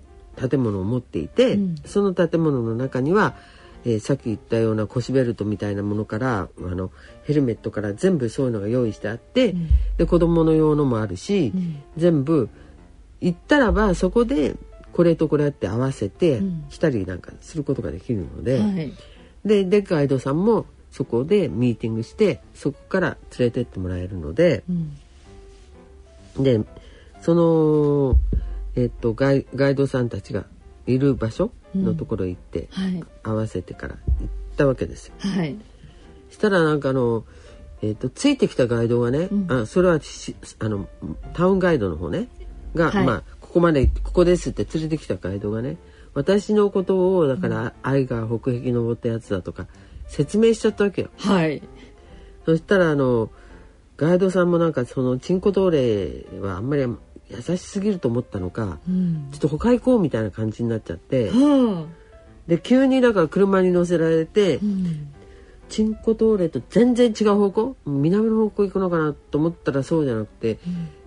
建物を持っていて、うん。その建物の中には、えーさっき言ったような腰ベルトみたいなものからあのヘルメットから全部そういうのが用意してあって、ん。で子供の用のもあるし、ん。全部行ったらばそこでこれとこれって合わせてうん。来たりなんかすることができるので、はい。ででガイドさんもそこでミーティングしてそこから連れてってもらえるので。うん。でその、えっと、ガイガイドさんたちがいる場所のところ行って、はい。合わせてから行ったわけですよ。はい。したらなんかあのえー、とついてきたガイドがね、あそれはしあのタウンガイドの方ねが、はい。まあここまでここですって連れてきたガイドがね私のことをだから、愛が北壁登ったやつだとか説明しちゃったわけよ。はい。そしたらあのガイドさんもなんかそのチンコトーレはあんまり優しすぎると思ったのか、うん。ちょっと他行こうみたいな感じになっちゃって、はで急にだから車に乗せられて、あうん。チンコトーレと全然違う方向南の方向行くのかなと思ったらそうじゃなくて、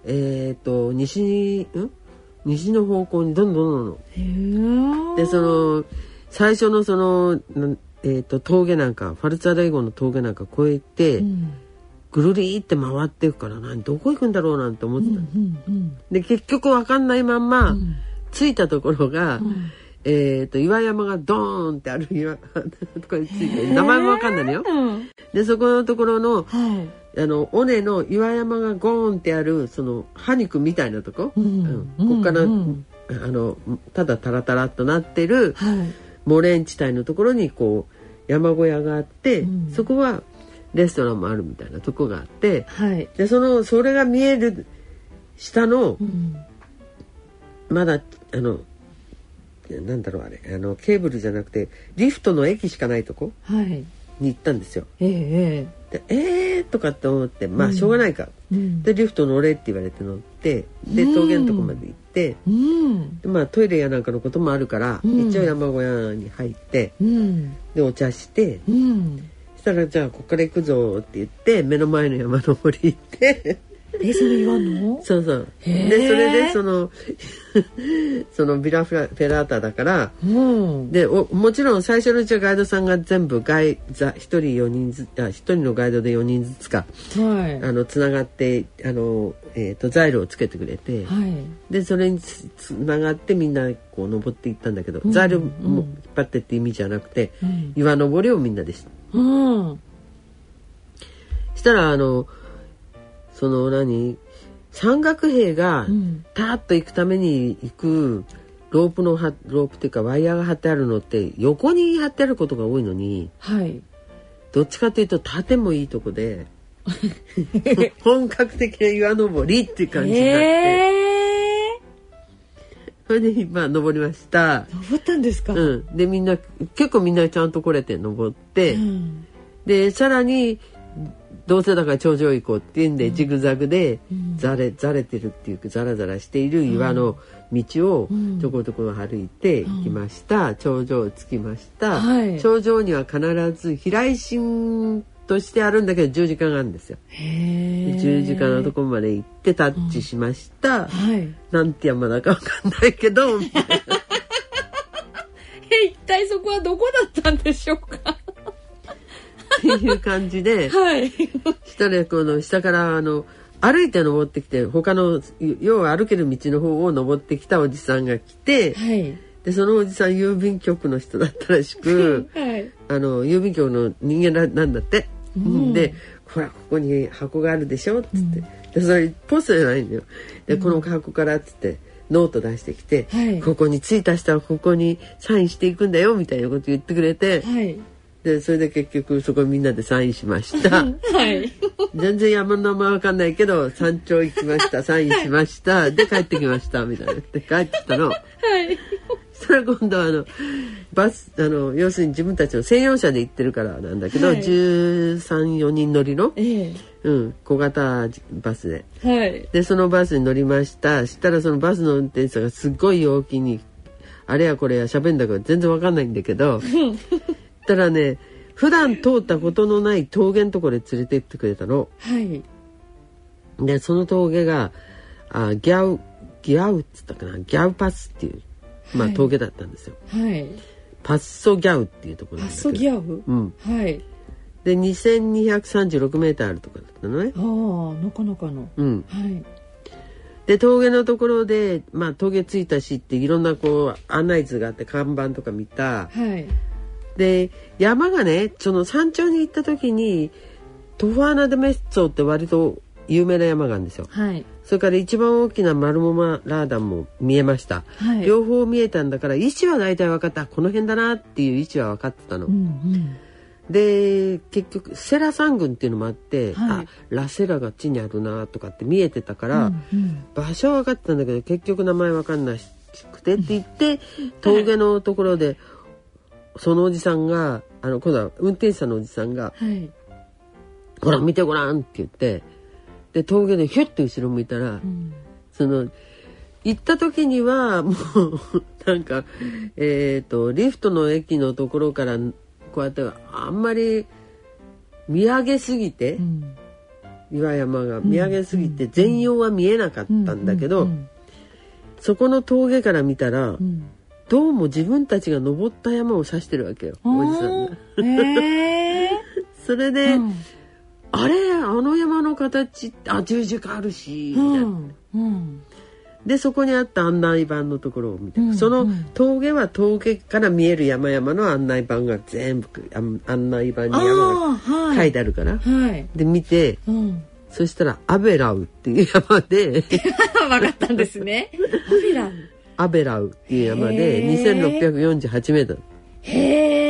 えっ、と西にん？西の方向にどんどんどんどん。でその最初のそのえー、と峠なんかファルツァレイゴの峠なんか越えて、うんぐるりって回っていくから何どこ行くんだろうなんて思ってた、うんうんで結局分かんないまんま、ん。着いたところが、ん。えー、と岩山がドーンってある岩 とこについて名前も分かんないのよ。うん。でそこのところのはい。あの尾根の岩山がゴーンってあるその歯肉みたいなとこ、うんうんこっから、うんあのただタラタラっとなってるはい。モレン地帯のところにこう山小屋があって、うん。そこはレストランもあるみたいなとこがあってはい。でそのそれが見える下のうん。まだあのなんだろうあれあのケーブルじゃなくてリフトの駅しかないとこはい。に行ったんですよ。ええでえーとかって思ってまあしょうがないか、うん。でリフト乗れって言われて乗ってで峠のとこまで行って、うん。でまあトイレやなんかのこともあるから、うん。一応山小屋に入ってうん。でお茶してたらじゃあここから行くぞって言って目の前の山登り行って。えそれ岩の？そうそう。でそれでその そのビラフラフェラータだからうん。でおもちろん最初のうちはガイドさんが全部ガイザ1人4人ずあ一人のガイドで4人ずつかはい。あのつながってあの、えー、とザイルをつけてくれて、はい。でそれにつつながってみんなこう登っていったんだけど、うんザイルも引っ張ってって意味じゃなくて、うん。岩登りをみんなでしうん。したらあのその何？山岳兵がうん。ターッと行くために行くロープのはロープっていうかワイヤーが張ってあるのって横に張ってあることが多いのにはい。どっちかというと縦もいいとこで 本格的な岩登りっていう感じになって、ええそれで今登りました。登ったんですか？うん、でみんな結構みんなちゃんと来れて登って、うん。でさらにどうせだから頂上行こうっていうんで、ジグザグでうん。ざれざれてるっていうかザラザラしている岩の道をうん。ちょこちょこ歩いて行きました、頂上着きました、はい。頂上には必ず飛来神としてあるんだけど十字架があるんですよ。十字架のとこまで行ってタッチしました、はい。なんて山だかわかんないけど。え一体そこはどこだったんでしょうか？っていう感じではい。したらこの下からあの歩いて登ってきて他の要は歩ける道の方を登ってきたおじさんが来てはい。でそのおじさん郵便局の人だったらしく はい。あの郵便局の人間ななんだって？うん。でほらここに箱があるでしょっつって、でそれポストじゃないんだよ。でこの箱からっつってノート出してきて、はい。ここに着いた人はここにサインしていくんだよみたいなこと言ってくれて、はい。でそれで結局そこみんなでサインしました。はい。全然山の名前わかんないけど山頂行きましたサインしましたで帰ってきましたみたいな。で帰ってきたの。はい。そしたら今度はあのバスあの要するに自分たちの専用車で行ってるからなんだけど、はい。134人乗りの、えうん、小型バスで。えはい。でそのバスに乗りました。したらそのバスの運転手さんがすっごい陽気にあれやこれや喋んだから全然わかんないんだけどたらね普段通ったことのない峠のところで連れて行ってくれたの。はい。でその峠があギャウギャウっつったかな？ギャウパスっていう、まあ、はい。峠だったんですよ。はい。パッソギャウっていうところパッソギアウ？うん、はい。で2236メーターあるところだったのね。ああなかなかの。うん、はい。で峠のところで、まあ、峠着いたしっていろんなこう案内図があって看板とか見た。はい。で山がねその山頂に行った時にトファーナ・デ・メッツォって割と有名な山があるんですよ。はいそれから一番大きなマルモマラーダンも見えました。はい。両方見えたんだから位置は大体分かった。この辺だなっていう位置は分かってたの。うんうん。で結局セラ山群っていうのもあって、はい。あラセラが地にあるなとかって見えてたから、うんうん。場所は分かってたんだけど結局名前分かんなくてって言って峠のところでそのおじさんがあの今度は運転手さんのおじさんがはい「ほら見てごらん」って言ってで峠でヒュッて後ろ向いたら、うん。その行った時にはもう なんかえっ、とリフトの駅のところからこうやってあんまり見上げすぎて、うん。岩山が見上げすぎて全容は見えなかったんだけど、うんそこの峠から見たら、うん。どうも自分たちが登った山を指してるわけよおじさんが。へえ それで、うんあれあの山の形あ十字架あるし、みたいな。うん。うんでそこにあった案内板のところを見て、うんそのうん。峠は峠から見える山々の案内板が全部案案内板にあ山が書いてあるから、はい。で見てうん。そしたらアベラウっていう山で 分かったんですね。アビラアベラウっていう山でへー。2648メートル。へえ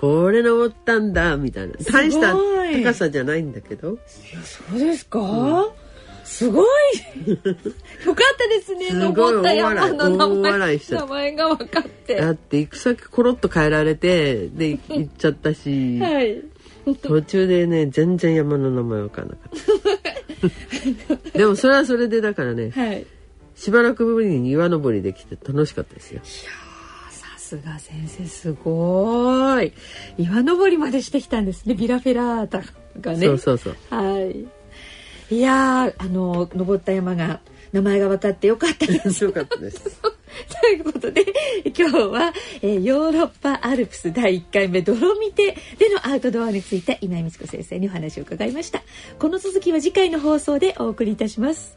これ登ったんだみたいな。大した高さじゃないんだけど。そうですか、すごい。よかったですね。登った山の名大前名前が分かって。だって行く先コロッと変えられてで 行っちゃったし、はい。途中でね全然山の名前わかんなかった。でもそれはそれでだからねはい。しばらくぶりに岩登りできて楽しかったですよ。さすが先生すごい。岩登りまでしてきたんですね。ビラフェラータがね。そうそうそう。はい。いやーあの登った山が名前が分かってよかったです。よかったです。ということで今日は、えーヨーロッパアルプス第1回目ドロミテでのアウトドアについて今井美智子先生にお話を伺いました。この続きは次回の放送でお送りいたします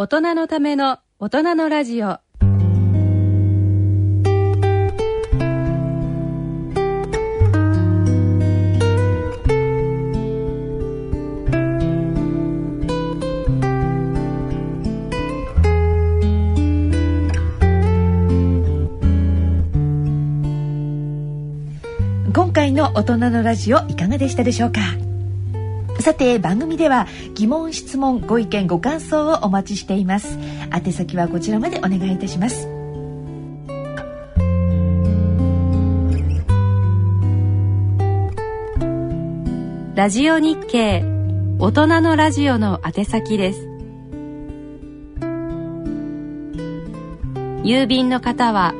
大人のための大人のラジオ。今回の大人のラジオいかがでしたでしょうか？さて番組では疑問質問ご意見ご感想をお待ちしています。宛先はこちらまでお願いいたします。ラジオ日経大人のラジオの宛先です。郵便の方は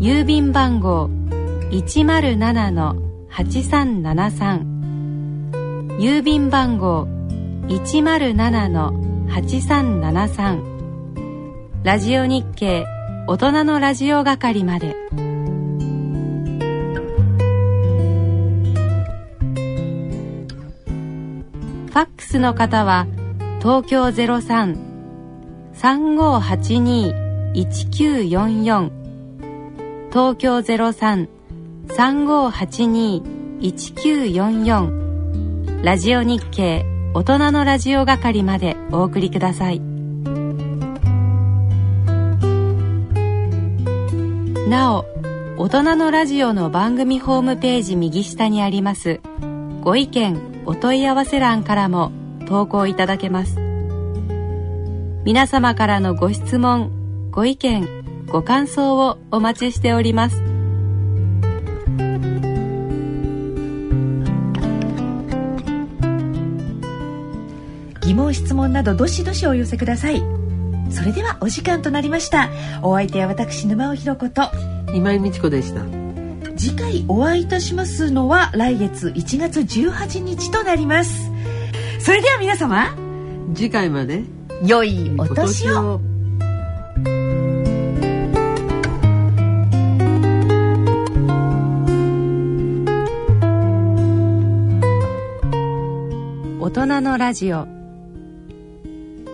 郵便番号107-8373郵便番号107-8373ラジオ日経大人のラジオ係まで。ファックスの方は東京03-3582-1944東京03-3582-1944ラジオ日経大人のラジオ係までお送りください。なお大人のラジオの番組ホームページ右下にありますご意見お問い合わせ欄からも投稿いただけます。皆様からのご質問ご意見ご感想をお待ちしております。問質問などどしどしお寄せください。それではお時間となりました。お相手は私沼尾ひろ子と。今井美智子でした。次回お会いいたしますのは来月1月18日となります。それでは皆様次回まで。良いお年を。大人のラジオ